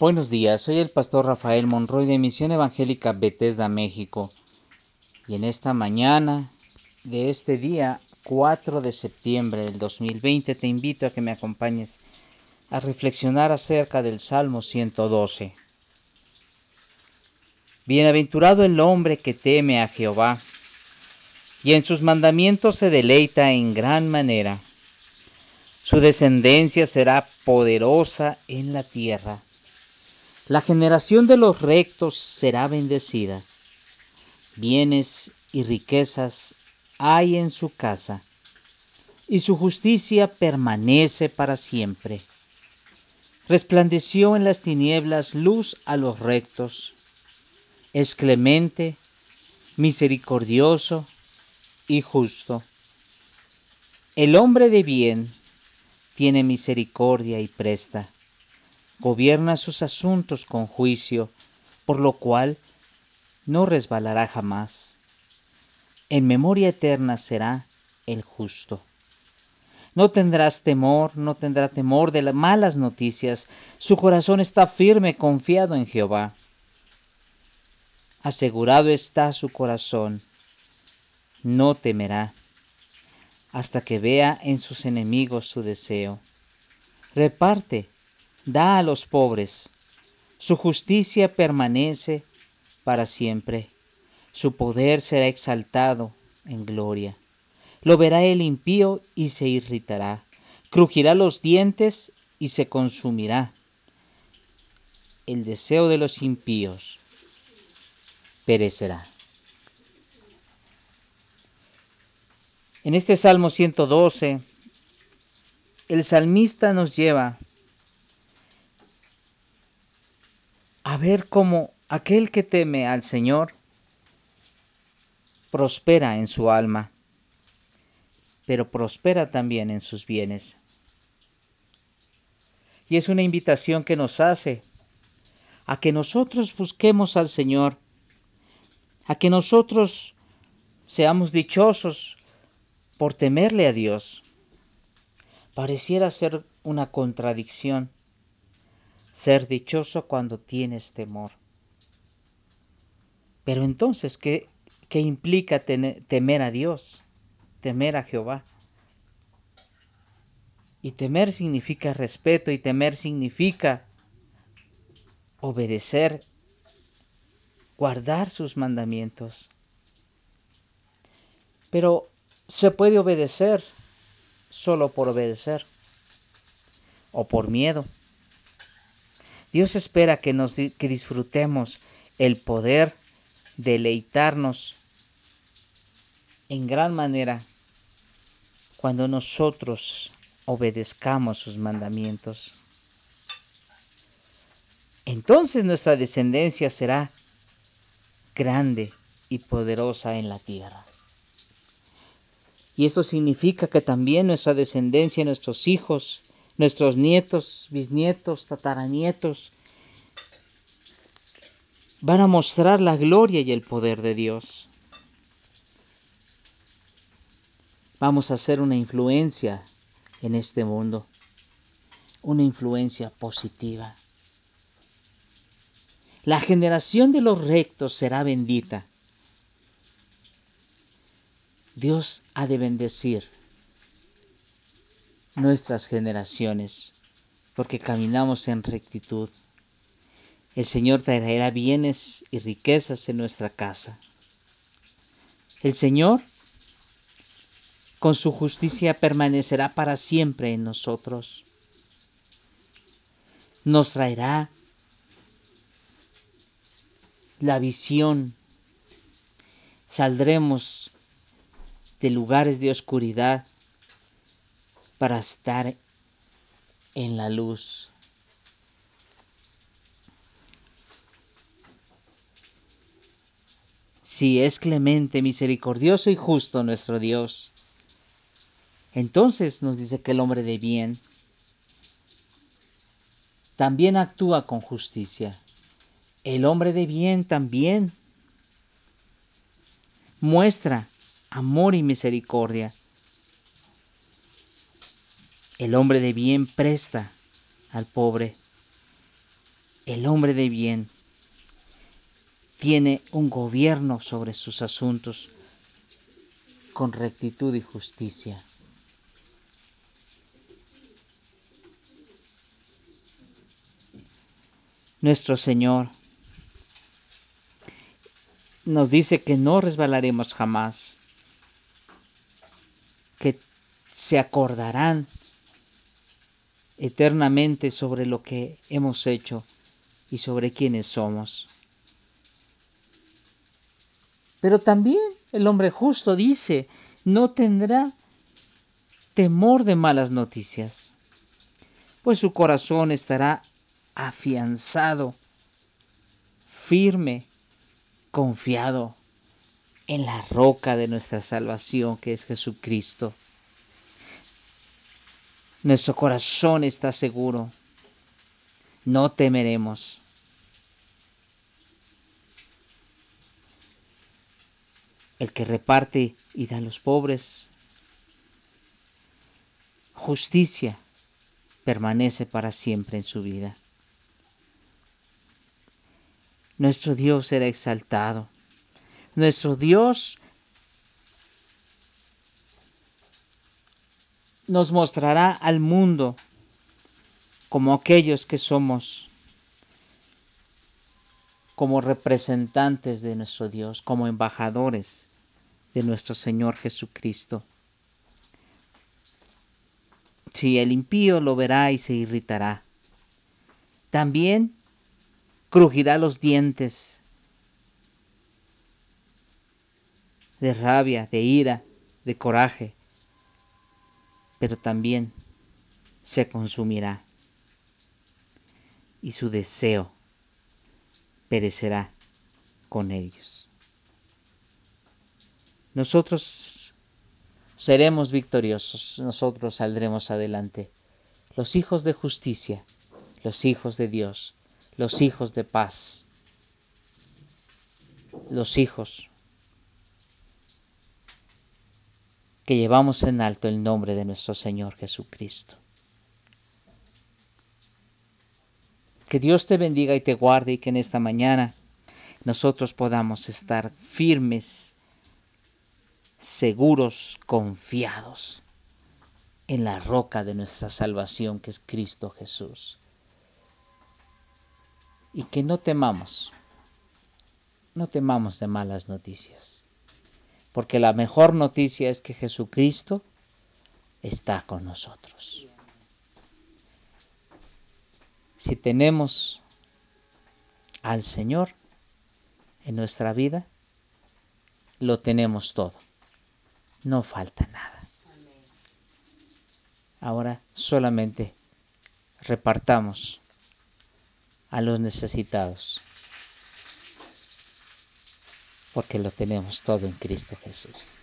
Buenos días, soy el pastor Rafael Monroy de Misión Evangélica Bethesda, México. Y en esta mañana de este día 4 de septiembre del 2020 te invito a que me acompañes a reflexionar acerca del Salmo 112. Bienaventurado el hombre que teme a Jehová y en sus mandamientos se deleita en gran manera. Su descendencia será poderosa en la tierra. La generación de los rectos será bendecida. Bienes y riquezas hay en su casa, y su justicia permanece para siempre. Resplandeció en las tinieblas luz a los rectos. Es clemente, misericordioso y justo. El hombre de bien tiene misericordia y presta gobierna sus asuntos con juicio, por lo cual no resbalará jamás. En memoria eterna será el justo. No tendrás temor, no tendrá temor de las malas noticias. Su corazón está firme, confiado en Jehová. Asegurado está su corazón, no temerá, hasta que vea en sus enemigos su deseo. Reparte da a los pobres. Su justicia permanece para siempre. Su poder será exaltado en gloria. Lo verá el impío y se irritará. Crujirá los dientes y se consumirá. El deseo de los impíos perecerá. En este Salmo 112, el salmista nos lleva a ver cómo aquel que teme al Señor prospera en su alma, pero prospera también en sus bienes. Y es una invitación que nos hace a que nosotros busquemos al Señor, a que nosotros seamos dichosos por temerle a Dios. Pareciera ser una contradicción, ser dichoso cuando tienes temor. Pero entonces, ¿qué, qué implica temer a Dios? Temer a Jehová. Y temer significa respeto y temer significa obedecer, guardar sus mandamientos. Pero se puede obedecer solo por obedecer o por miedo. Dios espera que, nos, que disfrutemos el poder deleitarnos en gran manera cuando nosotros obedezcamos sus mandamientos. Entonces nuestra descendencia será grande y poderosa en la tierra. Y esto significa que también nuestra descendencia, nuestros hijos, nuestros nietos, bisnietos, tataranietos, van a mostrar la gloria y el poder de Dios. Vamos a ser una influencia en este mundo, una influencia positiva. La generación de los rectos será bendita. Dios ha de bendecir nuestras generaciones, porque caminamos en rectitud. El Señor traerá bienes y riquezas en nuestra casa. El Señor con su justicia permanecerá para siempre en nosotros. Nos traerá la visión. Saldremos de lugares de oscuridad para estar en la luz. Si es clemente, misericordioso y justo nuestro Dios, entonces nos dice que el hombre de bien también actúa con justicia. El hombre de bien también muestra amor y misericordia. El hombre de bien presta al pobre. el hombre de bien, tiene un gobierno sobre sus asuntos con rectitud y justicia. Nuestro Señor nos dice que no resbalaremos jamás, que se acordarán eternamente sobre lo que hemos hecho y sobre quiénes somos. Pero también el hombre justo dice, no tendrá temor de malas noticias, pues su corazón estará afianzado, firme, confiado en la roca de nuestra salvación que es Jesucristo. Nuestro corazón está seguro. No temeremos. El que reparte y da a los pobres. Justicia permanece para siempre en su vida. Nuestro Dios será exaltado. Nuestro Dios nos mostrará al mundo como aquellos que somos, como representantes de nuestro Dios, como embajadores de nuestro Señor Jesucristo. Si el impío lo verá y se irritará, también crujirá los dientes de rabia, de ira, de coraje, pero también se consumirá y su deseo perecerá con ellos. Nosotros seremos victoriosos, nosotros saldremos adelante. Los hijos de justicia, los hijos de Dios, los hijos de paz, los hijos que llevamos en alto el nombre de nuestro Señor Jesucristo. Que Dios te bendiga y te guarde y que en esta mañana nosotros podamos estar firmes, seguros, confiados en la roca de nuestra salvación que es Cristo Jesús. Y que no temamos, no temamos de malas noticias porque la mejor noticia es que Jesucristo está con nosotros. Si tenemos al Señor en nuestra vida, lo tenemos todo. No falta nada. Ahora solamente repartamos a los necesitados porque lo tenemos todo en Cristo Jesús.